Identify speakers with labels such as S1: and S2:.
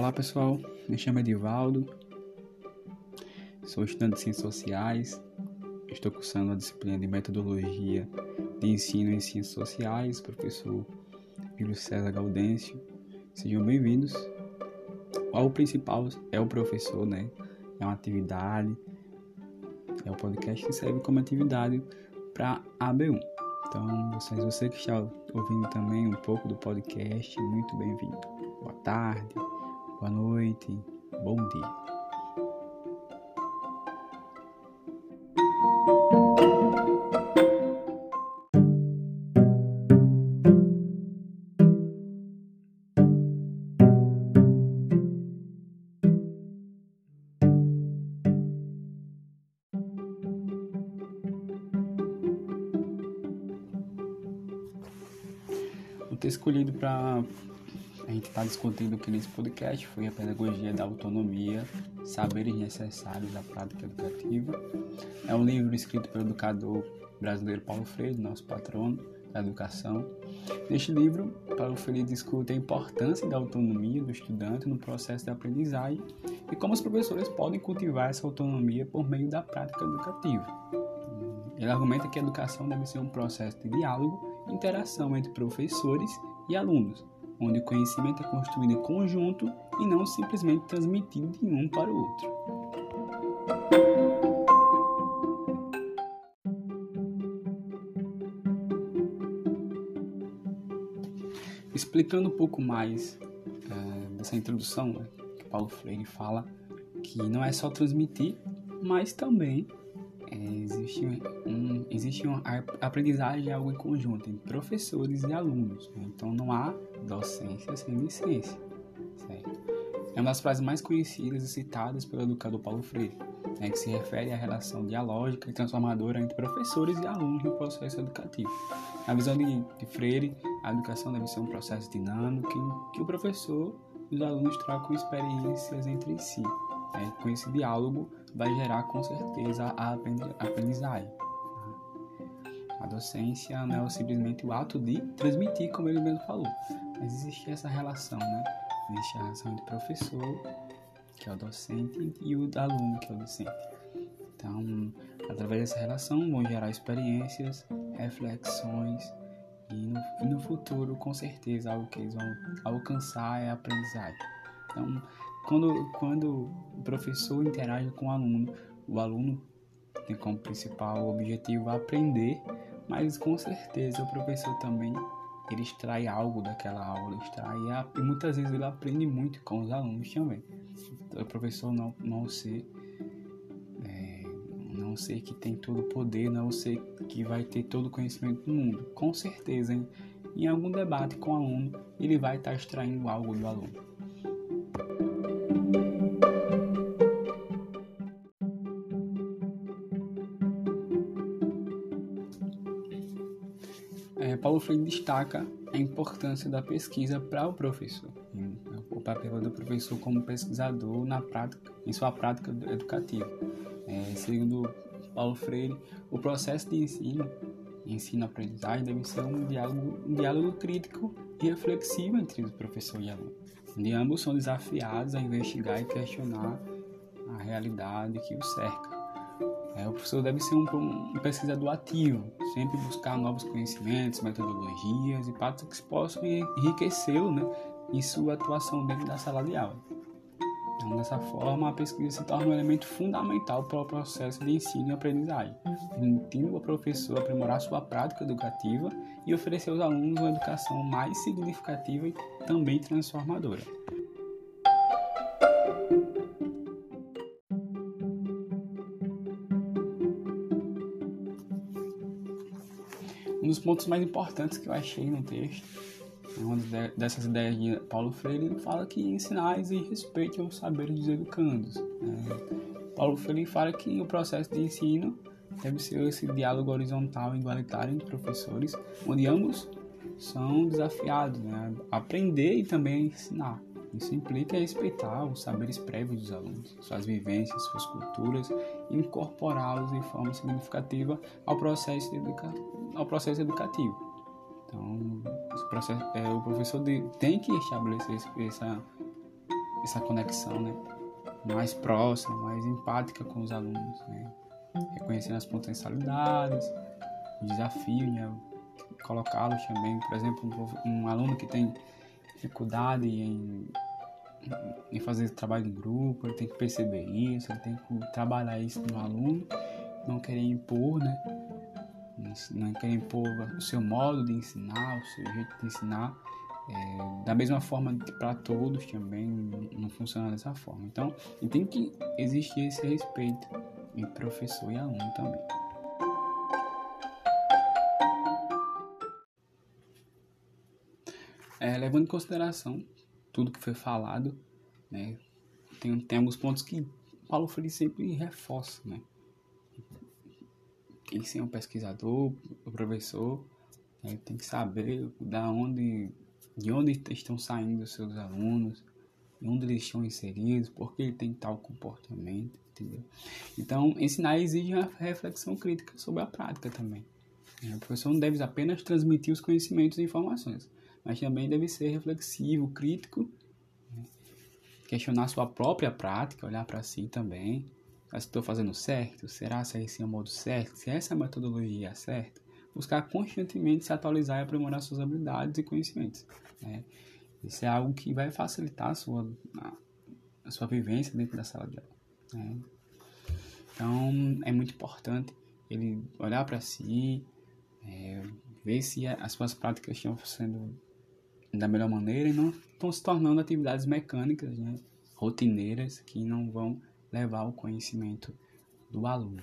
S1: Olá pessoal, me chamo Edivaldo, sou estudante de Ciências Sociais, estou cursando a disciplina de Metodologia de Ensino em Ciências Sociais, professor Júlio César Gaudêncio. Sejam bem-vindos. O principal é o professor, né? É uma atividade, é o podcast que serve como atividade para AB1. Então, vocês, você que está ouvindo também um pouco do podcast, muito bem-vindo. Boa tarde, boa noite, bom dia. Escolhido para a gente estar tá discutindo aqui nesse podcast foi a pedagogia da autonomia, saberes necessários à prática educativa. É um livro escrito pelo educador brasileiro Paulo Freire, nosso patrono da educação. Neste livro, Paulo Freire discute a importância da autonomia do estudante no processo de aprendizagem e como os professores podem cultivar essa autonomia por meio da prática educativa. Ele argumenta que a educação deve ser um processo de diálogo e interação entre professores e alunos, onde o conhecimento é construído em conjunto e não simplesmente transmitido de um para o outro. Explicando um pouco mais é, dessa introdução, né, que Paulo Freire fala que não é só transmitir, mas também é, existe, existe uma aprendizagem algo em conjunto entre professores e alunos. Né? Então não há docência sem licença. Certo? É uma das frases mais conhecidas e citadas pelo educador Paulo Freire, né, que se refere à relação dialógica e transformadora entre professores e alunos no processo educativo. Na visão de, de Freire, a educação deve ser um processo dinâmico em que o professor e os alunos trocam experiências entre si. Né? Com esse diálogo, vai gerar com certeza a aprendizagem. A docência não é simplesmente o ato de transmitir, como ele mesmo falou, mas existe essa relação, né? Existe a relação entre professor, que é o docente, e o aluno, que é o docente. Então, através dessa relação, vão gerar experiências, reflexões, e no, e no futuro, com certeza, algo que eles vão alcançar é a aprendizagem. Então, quando, quando o professor interage com o aluno, o aluno tem como principal objetivo aprender, mas com certeza o professor também ele extrai algo daquela aula, extrai e muitas vezes ele aprende muito com os alunos também. O professor não, não ser é, não ser que tem todo o poder, não ser que vai ter todo o conhecimento do mundo. Com certeza, hein? em algum debate com o aluno, ele vai estar extraindo algo do aluno. É, Paulo Freire destaca a importância da pesquisa para o professor, o papel do professor como pesquisador na prática, em sua prática educativa. É, segundo Paulo Freire, o processo de ensino, ensino-aprendizagem deve ser um diálogo, um diálogo crítico e reflexivo entre o professor e o aluno, onde ambos são desafiados a investigar e questionar a realidade que o cerca. É, o professor deve ser um, um, pesquisador ativo, sempre buscar novos conhecimentos, metodologias e práticas que possam enriquecê-lo né, em sua atuação dentro da sala de aula. Então, dessa forma, a pesquisa se torna um elemento fundamental para o processo de ensino e aprendizagem, permitindo ao professor aprimorar sua prática educativa e oferecer aos alunos uma educação mais significativa e também transformadora. Dos pontos mais importantes que eu achei no texto, uma dessas ideias de Paulo Freire, ele fala que ensinar exige respeito aos saberes dos educandos. Né? Paulo Freire fala que o processo de ensino deve ser esse diálogo horizontal e igualitário entre professores, onde ambos são desafiados né? a aprender e também a ensinar. Isso implica respeitar os saberes prévios dos alunos, suas vivências, suas culturas, e incorporá-los de forma significativa ao processo, educa ao processo educativo. Então, processo, é, o professor de, tem que estabelecer essa, essa conexão, né? Mais próxima, mais empática com os alunos, né? Reconhecendo as potencialidades, o desafio, né? Colocá-los também, por exemplo, um aluno que tem dificuldade em, em fazer trabalho em grupo, ele tem que perceber isso, ele tem que trabalhar isso no aluno, não querer impor, né? Não querer impor o seu modo de ensinar, o seu jeito de ensinar, é, da mesma forma para todos também não funciona dessa forma. Então, tem que existir esse respeito entre professor e aluno também. É, levando em consideração tudo que foi falado, né, tem, tem alguns pontos que Paulo Freire sempre reforça, né? Ele ser um pesquisador, um professor, né, tem que saber da onde de onde estão saindo os seus alunos, de onde eles estão inseridos, por que ele tem tal comportamento, entendeu? Então, ensinar exige uma reflexão crítica sobre a prática também. O professor não deve apenas transmitir os conhecimentos e informações, mas também deve ser reflexivo, crítico, né? questionar sua própria prática, olhar para si também. Se estou fazendo certo? Será se esse é o modo certo? Se essa metodologia é certa? buscar constantemente se atualizar e aprimorar suas habilidades e conhecimentos. Né? Isso é algo que vai facilitar a sua, a, a sua vivência dentro da sala de aula. Né? Então, é muito importante ele olhar para si, é, ver se as suas práticas estão sendo da melhor maneira e não estão se tornando atividades mecânicas, né, rotineiras, que não vão levar ao conhecimento do aluno.